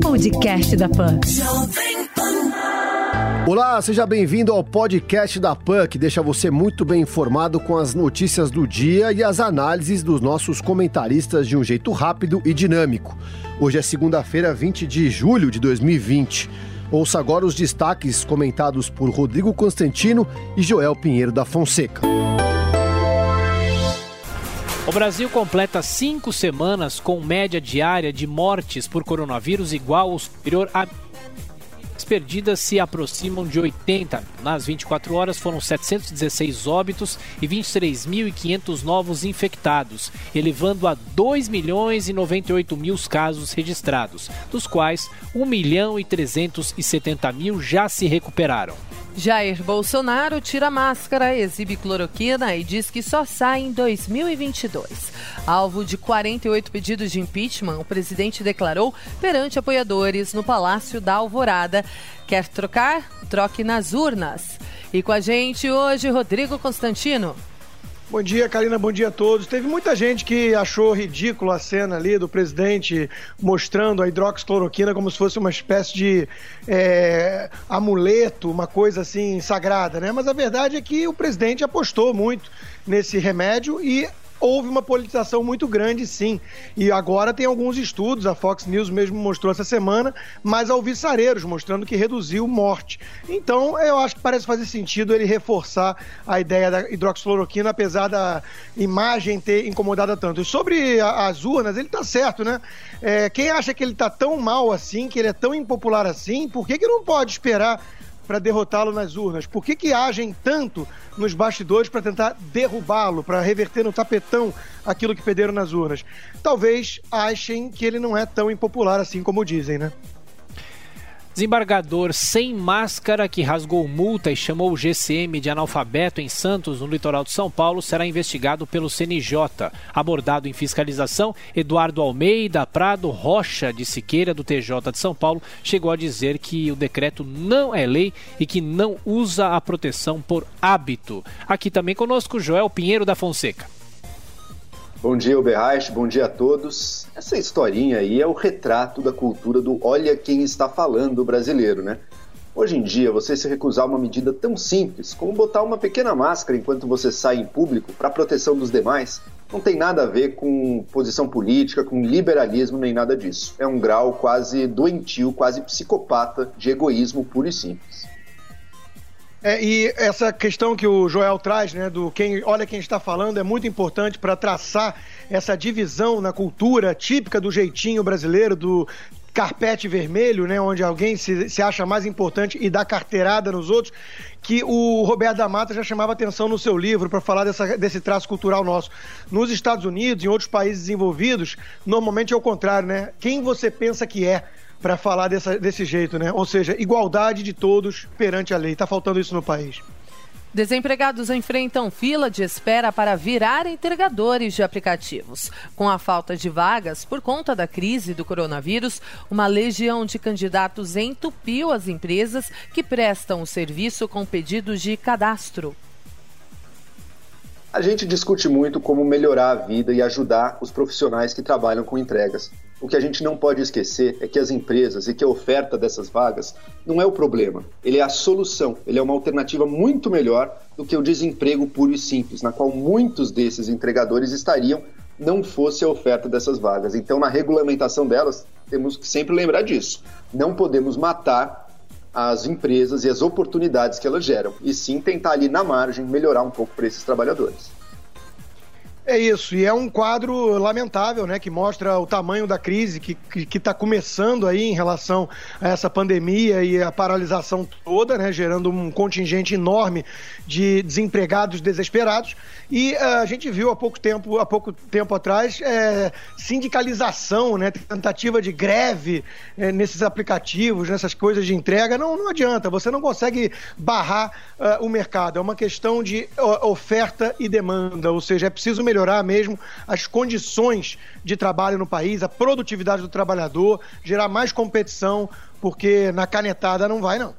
Podcast da Pan. Olá, seja bem-vindo ao podcast da PAN, que deixa você muito bem informado com as notícias do dia e as análises dos nossos comentaristas de um jeito rápido e dinâmico. Hoje é segunda-feira, 20 de julho de 2020. Ouça agora os destaques comentados por Rodrigo Constantino e Joel Pinheiro da Fonseca. O Brasil completa cinco semanas com média diária de mortes por coronavírus igual ou superior a perdidas se aproximam de 80. Nas 24 horas foram 716 óbitos e 23.500 novos infectados, elevando a 2 milhões e 98 mil casos registrados, dos quais 1 milhão e 370 mil já se recuperaram. Jair Bolsonaro tira máscara, exibe cloroquina e diz que só sai em 2022. Alvo de 48 pedidos de impeachment, o presidente declarou perante apoiadores no Palácio da Alvorada. Quer trocar? Troque nas urnas. E com a gente hoje, Rodrigo Constantino. Bom dia, Karina. Bom dia a todos. Teve muita gente que achou ridículo a cena ali do presidente mostrando a hidroxicloroquina como se fosse uma espécie de é, amuleto, uma coisa assim sagrada, né? Mas a verdade é que o presidente apostou muito nesse remédio e houve uma politização muito grande, sim. E agora tem alguns estudos, a Fox News mesmo mostrou essa semana, mas alvissareiros, mostrando que reduziu morte. Então, eu acho que parece fazer sentido ele reforçar a ideia da hidroxicloroquina, apesar da imagem ter incomodado tanto. E sobre as urnas, ele tá certo, né? É, quem acha que ele tá tão mal assim, que ele é tão impopular assim, por que, que não pode esperar para derrotá-lo nas urnas? Por que, que agem tanto nos bastidores para tentar derrubá-lo, para reverter no tapetão aquilo que perderam nas urnas? Talvez achem que ele não é tão impopular assim como dizem, né? Desembargador sem máscara que rasgou multa e chamou o GCM de analfabeto em Santos, no litoral de São Paulo, será investigado pelo CNJ. Abordado em fiscalização, Eduardo Almeida Prado Rocha de Siqueira, do TJ de São Paulo, chegou a dizer que o decreto não é lei e que não usa a proteção por hábito. Aqui também conosco Joel Pinheiro da Fonseca. Bom dia, Uberreich, bom dia a todos. Essa historinha aí é o retrato da cultura do olha quem está falando brasileiro, né? Hoje em dia, você se recusar uma medida tão simples como botar uma pequena máscara enquanto você sai em público para proteção dos demais, não tem nada a ver com posição política, com liberalismo, nem nada disso. É um grau quase doentio, quase psicopata de egoísmo puro e simples. É, e essa questão que o Joel traz, né, do quem olha quem está falando, é muito importante para traçar essa divisão na cultura típica do jeitinho brasileiro, do carpete vermelho, né, onde alguém se, se acha mais importante e dá carteirada nos outros, que o Roberto da Mata já chamava atenção no seu livro para falar dessa, desse traço cultural nosso. Nos Estados Unidos, em outros países desenvolvidos, normalmente é o contrário, né? Quem você pensa que é? Para falar dessa, desse jeito, né? Ou seja, igualdade de todos perante a lei. Está faltando isso no país. Desempregados enfrentam fila de espera para virar entregadores de aplicativos. Com a falta de vagas por conta da crise do coronavírus, uma legião de candidatos entupiu as empresas que prestam o serviço com pedidos de cadastro. A gente discute muito como melhorar a vida e ajudar os profissionais que trabalham com entregas. O que a gente não pode esquecer é que as empresas e que a oferta dessas vagas não é o problema, ele é a solução, ele é uma alternativa muito melhor do que o desemprego puro e simples, na qual muitos desses entregadores estariam não fosse a oferta dessas vagas. Então, na regulamentação delas, temos que sempre lembrar disso. Não podemos matar as empresas e as oportunidades que elas geram, e sim tentar ali na margem melhorar um pouco para esses trabalhadores. É isso, e é um quadro lamentável, né, que mostra o tamanho da crise que está tá começando aí em relação a essa pandemia e a paralisação toda, né, gerando um contingente enorme de desempregados desesperados. E uh, a gente viu há pouco tempo, há pouco tempo atrás, é, sindicalização, né, tentativa de greve é, nesses aplicativos, nessas coisas de entrega. Não, não adianta, você não consegue barrar uh, o mercado. É uma questão de oferta e demanda, ou seja, é preciso melhorar melhorar mesmo as condições de trabalho no país, a produtividade do trabalhador, gerar mais competição, porque na canetada não vai, não.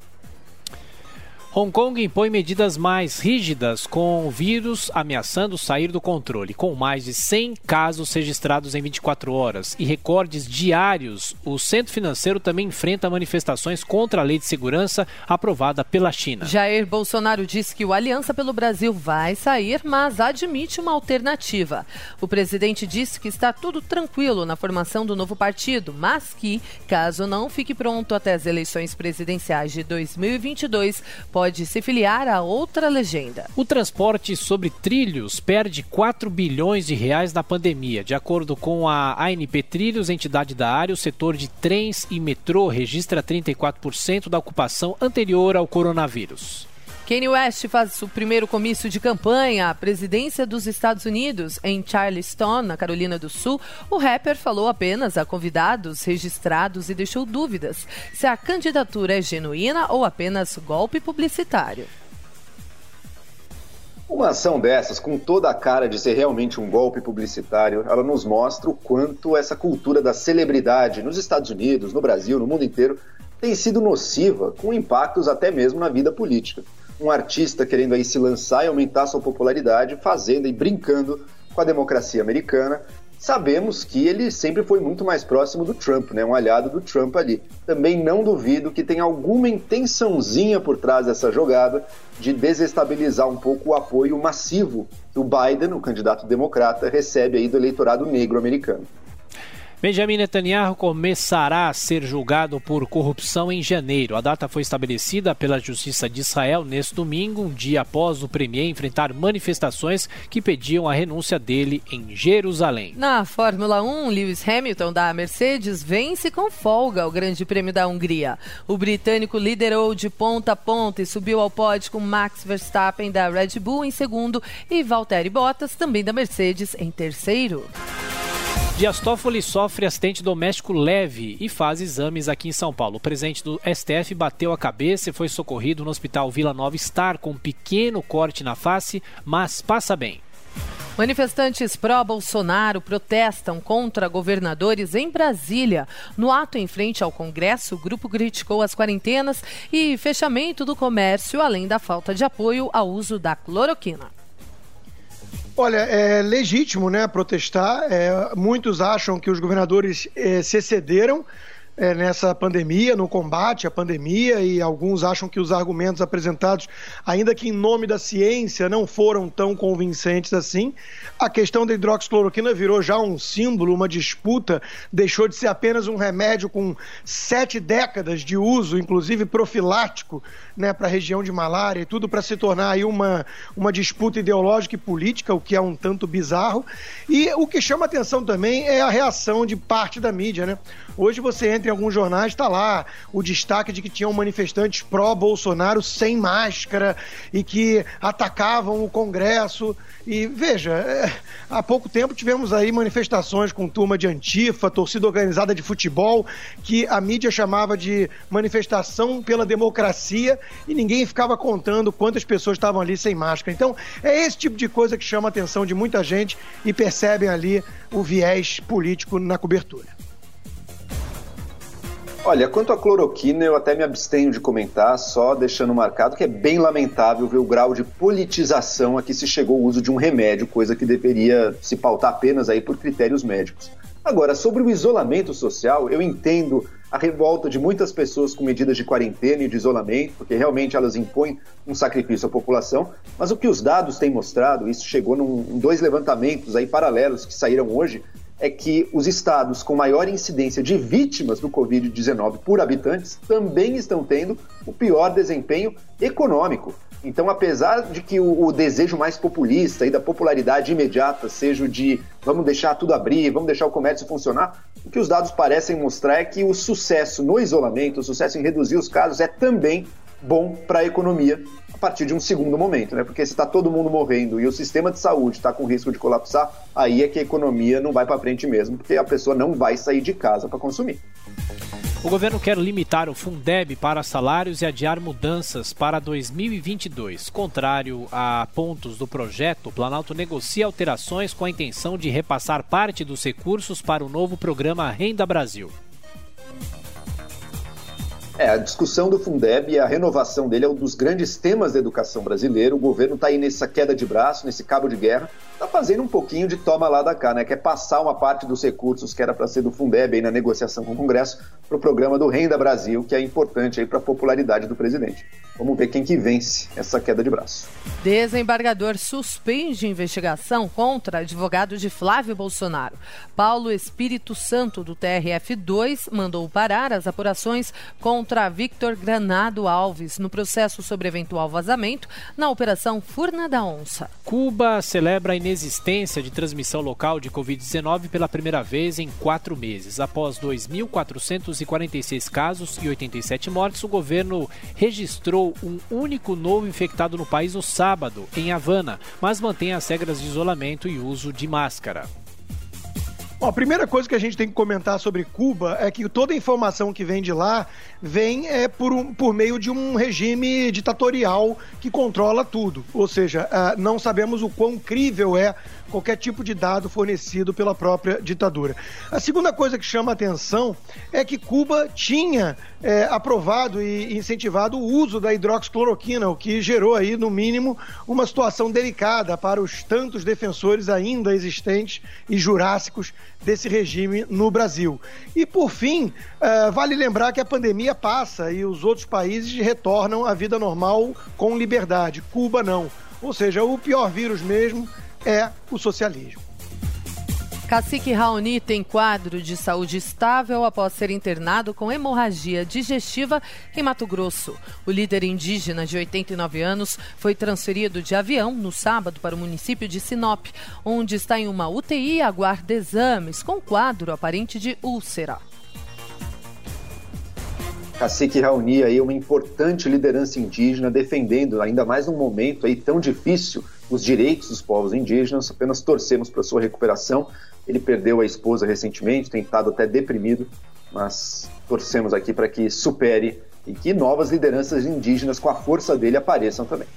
Hong Kong impõe medidas mais rígidas com o vírus ameaçando sair do controle. Com mais de 100 casos registrados em 24 horas e recordes diários, o centro financeiro também enfrenta manifestações contra a lei de segurança aprovada pela China. Jair Bolsonaro disse que o Aliança pelo Brasil vai sair, mas admite uma alternativa. O presidente disse que está tudo tranquilo na formação do novo partido, mas que, caso não fique pronto até as eleições presidenciais de 2022, pode pode se filiar a outra legenda. O transporte sobre trilhos perde 4 bilhões de reais na pandemia. De acordo com a ANP Trilhos, entidade da área, o setor de trens e metrô registra 34% da ocupação anterior ao coronavírus. Kanye West faz o primeiro comício de campanha à presidência dos Estados Unidos em Charleston, na Carolina do Sul. O rapper falou apenas a convidados registrados e deixou dúvidas se a candidatura é genuína ou apenas golpe publicitário. Uma ação dessas, com toda a cara de ser realmente um golpe publicitário, ela nos mostra o quanto essa cultura da celebridade nos Estados Unidos, no Brasil, no mundo inteiro, tem sido nociva, com impactos até mesmo na vida política um artista querendo aí se lançar e aumentar sua popularidade, fazendo e brincando com a democracia americana. Sabemos que ele sempre foi muito mais próximo do Trump, né? um aliado do Trump ali. Também não duvido que tem alguma intençãozinha por trás dessa jogada de desestabilizar um pouco o apoio massivo que o Biden, o candidato democrata, recebe aí do eleitorado negro americano. Benjamin Netanyahu começará a ser julgado por corrupção em janeiro. A data foi estabelecida pela Justiça de Israel neste domingo, um dia após o premier enfrentar manifestações que pediam a renúncia dele em Jerusalém. Na Fórmula 1, Lewis Hamilton da Mercedes vence com folga o Grande Prêmio da Hungria. O britânico liderou de ponta a ponta e subiu ao pódio com Max Verstappen da Red Bull em segundo e Valtteri Bottas, também da Mercedes, em terceiro. Dias Toffoli sofre acidente doméstico leve e faz exames aqui em São Paulo. O presidente do STF bateu a cabeça e foi socorrido no hospital Vila Nova Star com um pequeno corte na face, mas passa bem. Manifestantes pró-Bolsonaro protestam contra governadores em Brasília. No ato em frente ao Congresso, o grupo criticou as quarentenas e fechamento do comércio, além da falta de apoio ao uso da cloroquina. Olha, é legítimo né, protestar. É, muitos acham que os governadores é, se excederam é, nessa pandemia, no combate à pandemia, e alguns acham que os argumentos apresentados, ainda que em nome da ciência, não foram tão convincentes assim. A questão da hidroxicloroquina virou já um símbolo, uma disputa, deixou de ser apenas um remédio com sete décadas de uso, inclusive profilático, né, para a região de malária e tudo, para se tornar aí uma, uma disputa ideológica e política, o que é um tanto bizarro. E o que chama atenção também é a reação de parte da mídia, né? Hoje você entra em alguns jornais, está lá o destaque de que tinham manifestantes pró-Bolsonaro sem máscara e que atacavam o Congresso. E veja, é, há pouco tempo tivemos aí manifestações com turma de Antifa, torcida organizada de futebol, que a mídia chamava de manifestação pela democracia e ninguém ficava contando quantas pessoas estavam ali sem máscara. Então, é esse tipo de coisa que chama a atenção de muita gente e percebem ali o viés político na cobertura. Olha, quanto à cloroquina, eu até me abstenho de comentar, só deixando marcado que é bem lamentável ver o grau de politização a que se chegou o uso de um remédio, coisa que deveria se pautar apenas aí por critérios médicos. Agora, sobre o isolamento social, eu entendo a revolta de muitas pessoas com medidas de quarentena e de isolamento, porque realmente elas impõem um sacrifício à população, mas o que os dados têm mostrado, isso chegou em dois levantamentos aí paralelos que saíram hoje, é que os estados com maior incidência de vítimas do Covid-19 por habitantes também estão tendo o pior desempenho econômico. Então, apesar de que o, o, desejo mais populista e da popularidade imediata seja o de vamos deixar tudo abrir, vamos deixar o comércio funcionar, o que os dados parecem mostrar é que o sucesso no isolamento, o sucesso em reduzir os casos é também bom para a economia partir de um segundo momento, né? Porque se está todo mundo morrendo e o sistema de saúde está com risco de colapsar, aí é que a economia não vai para frente mesmo, porque a pessoa não vai sair de casa para consumir. O governo quer limitar o Fundeb para salários e adiar mudanças para 2022. Contrário a pontos do projeto, o Planalto negocia alterações com a intenção de repassar parte dos recursos para o novo programa Renda Brasil. É, a discussão do Fundeb e a renovação dele é um dos grandes temas da educação brasileira. O governo está aí nessa queda de braço, nesse cabo de guerra, está fazendo um pouquinho de toma lá da cá, né? Quer passar uma parte dos recursos que era para ser do Fundeb aí na negociação com o Congresso para o programa do Renda Brasil, que é importante aí para a popularidade do presidente. Vamos ver quem que vence essa queda de braço. Desembargador suspende investigação contra advogado de Flávio Bolsonaro. Paulo Espírito Santo, do TRF2, mandou parar as apurações contra Victor Granado Alves no processo sobre eventual vazamento na Operação Furna da Onça. Cuba celebra a inexistência de transmissão local de Covid-19 pela primeira vez em quatro meses. Após 2.446 casos e 87 mortes, o governo registrou um único novo infectado no país no sábado, em Havana, mas mantém as regras de isolamento e uso de máscara. Bom, a primeira coisa que a gente tem que comentar sobre Cuba é que toda a informação que vem de lá vem é, por, um, por meio de um regime ditatorial que controla tudo. Ou seja, uh, não sabemos o quão crível é qualquer tipo de dado fornecido pela própria ditadura. A segunda coisa que chama a atenção é que Cuba tinha é, aprovado e incentivado o uso da hidroxicloroquina, o que gerou aí, no mínimo, uma situação delicada para os tantos defensores ainda existentes e jurássicos desse regime no Brasil. E, por fim, uh, vale lembrar que a pandemia passa e os outros países retornam à vida normal com liberdade. Cuba não. Ou seja, o pior vírus mesmo é o socialismo. Cacique Raoni tem quadro de saúde estável após ser internado com hemorragia digestiva em Mato Grosso. O líder indígena de 89 anos foi transferido de avião no sábado para o município de Sinop, onde está em uma UTI e aguarda exames com quadro aparente de úlcera. Cacique Raoni aí uma importante liderança indígena defendendo, ainda mais num momento aí tão difícil, os direitos dos povos indígenas. Apenas torcemos para sua recuperação. Ele perdeu a esposa recentemente, tem estado até deprimido, mas torcemos aqui para que supere e que novas lideranças indígenas com a força dele apareçam também.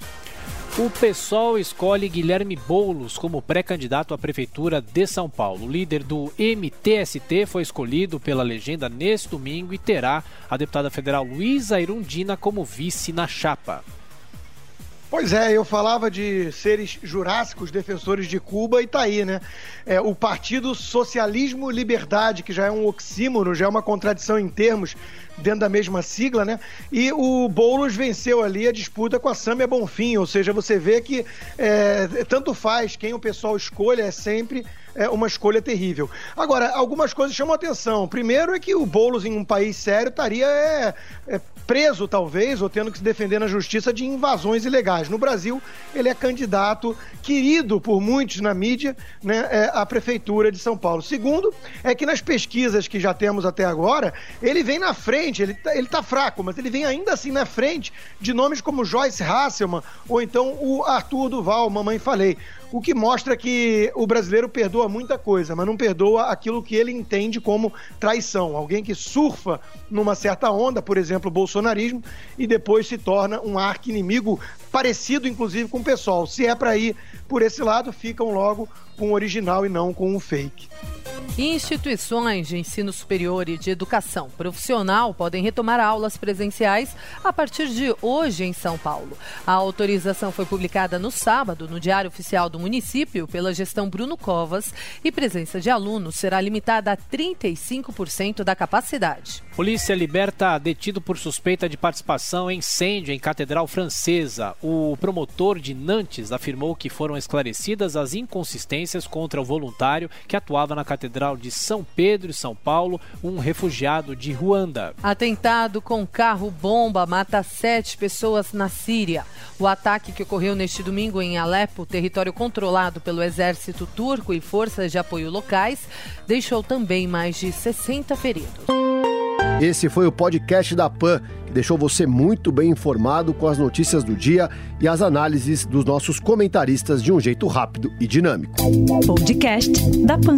O PSOL escolhe Guilherme Boulos como pré-candidato à Prefeitura de São Paulo. O líder do MTST foi escolhido pela legenda neste domingo e terá a deputada federal Luísa Irundina como vice na chapa. Pois é, eu falava de seres jurássicos, defensores de Cuba, e tá aí, né? É, o Partido Socialismo Liberdade, que já é um oxímono, já é uma contradição em termos, dentro da mesma sigla, né? E o Boulos venceu ali a disputa com a Sâmia Bonfim, ou seja, você vê que é, tanto faz quem o pessoal escolha, é sempre é, uma escolha terrível. Agora, algumas coisas chamam atenção. Primeiro é que o Boulos, em um país sério, estaria é, é, preso, talvez, ou tendo que se defender na justiça de invasões ilegais. No Brasil, ele é candidato querido por muitos na mídia né, é, à Prefeitura de São Paulo. Segundo, é que nas pesquisas que já temos até agora, ele vem na frente ele tá, ele tá fraco, mas ele vem ainda assim na frente de nomes como Joyce Hasselman ou então o Arthur Duval, Mamãe Falei. O que mostra que o brasileiro perdoa muita coisa, mas não perdoa aquilo que ele entende como traição. Alguém que surfa numa certa onda, por exemplo, o bolsonarismo, e depois se torna um arqui-inimigo parecido, inclusive, com o pessoal. Se é para ir por esse lado, ficam logo com o original e não com o fake. Instituições de ensino superior e de educação profissional podem retomar aulas presenciais a partir de hoje em São Paulo. A autorização foi publicada no sábado no Diário Oficial do município pela gestão Bruno Covas e presença de alunos será limitada a 35% da capacidade. Polícia liberta detido por suspeita de participação em incêndio em Catedral Francesa. O promotor de Nantes afirmou que foram esclarecidas as inconsistências contra o voluntário que atuava na Catedral de São Pedro São Paulo, um refugiado de Ruanda. Atentado com carro-bomba mata sete pessoas na Síria. O ataque que ocorreu neste domingo em Alepo, território controlado pelo exército turco e forças de apoio locais, deixou também mais de 60 feridos. Esse foi o podcast da PAN, que deixou você muito bem informado com as notícias do dia e as análises dos nossos comentaristas de um jeito rápido e dinâmico. Podcast da PAN.